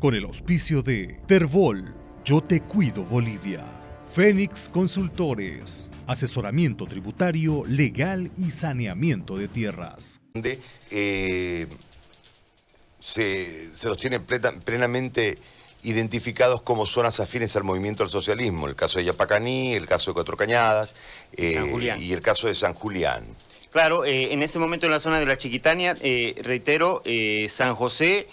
con el auspicio de Terbol, Yo Te Cuido Bolivia, Fénix Consultores, asesoramiento tributario, legal y saneamiento de tierras. Eh, se, los tiene plenamente identificados como zonas afines al movimiento del socialismo, el caso de Yapacaní, el caso de Cuatro Cañadas eh, y el caso de San Julián. Claro, eh, en este momento en la zona de la Chiquitania, reitero, San José,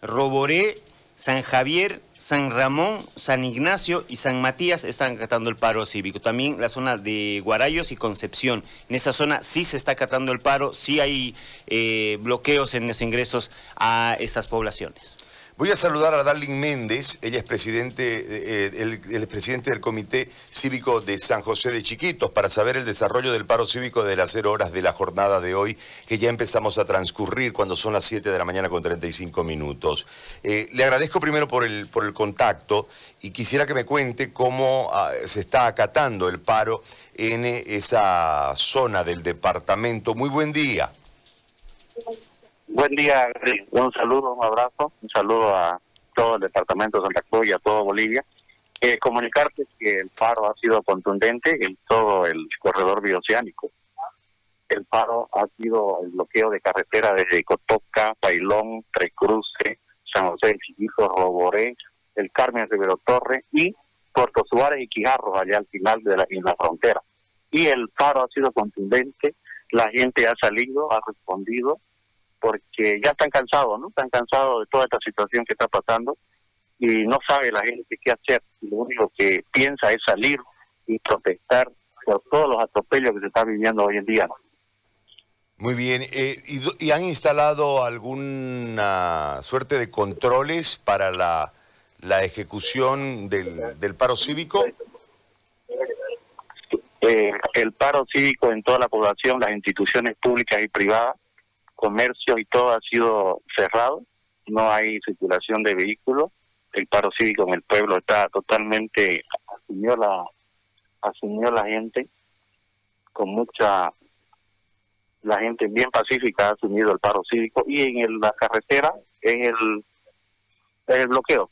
Roboré, San Javier, San Ramón, San Ignacio y San Matías están acatando el paro cívico. También la zona de Guarayos y Concepción. En esa zona sí se está acatando el paro, sí hay eh, bloqueos en los ingresos a estas poblaciones. Voy a saludar a Darling Méndez, ella es presidente, eh, el, presidente del Comité Cívico de San José de Chiquitos, para saber el desarrollo del paro cívico de las 0 horas de la jornada de hoy, que ya empezamos a transcurrir cuando son las 7 de la mañana con 35 minutos. Eh, le agradezco primero por el, por el contacto y quisiera que me cuente cómo ah, se está acatando el paro en esa zona del departamento. Muy buen día. Buen día, un saludo, un abrazo, un saludo a todo el departamento de Santa Cruz y a todo Bolivia. Eh, comunicarte que el paro ha sido contundente en todo el corredor bioceánico. El paro ha sido el bloqueo de carretera desde Cotoca, Bailón, Tres Cruces, San José de Chiquito, Roboré, el Carmen Rivero Torre y Puerto Suárez y Quijarros, allá al final de la, en la frontera. Y el paro ha sido contundente, la gente ha salido, ha respondido, porque ya están cansados, ¿no? Están cansados de toda esta situación que está pasando y no sabe la gente qué hacer. Lo único que piensa es salir y protestar por todos los atropellos que se están viviendo hoy en día. Muy bien. Eh, ¿y, han instalado alguna suerte de controles para la, la ejecución del, del paro cívico? Eh, el paro cívico en toda la población, las instituciones públicas y privadas, comercio y todo ha sido cerrado, no hay circulación de vehículos, el paro cívico en el pueblo está totalmente asumió la asumió la gente con mucha la gente bien pacífica ha asumido el paro cívico y en la carretera en el, el bloqueo.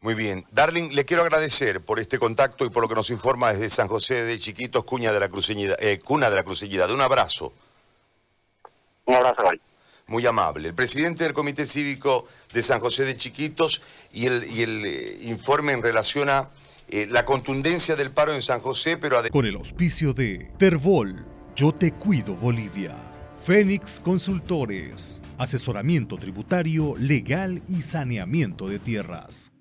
Muy bien. Darling, le quiero agradecer por este contacto y por lo que nos informa desde San José de Chiquitos, Cuña de la Cruceñidad, eh, Cuna de la Cruceñidad. Un abrazo. Un abrazo, Muy amable. El presidente del Comité Cívico de San José de Chiquitos y el, y el eh, informe en relación a eh, la contundencia del paro en San José, pero Con el auspicio de Terbol, Yo Te Cuido Bolivia. Fénix Consultores, asesoramiento tributario, legal y saneamiento de tierras.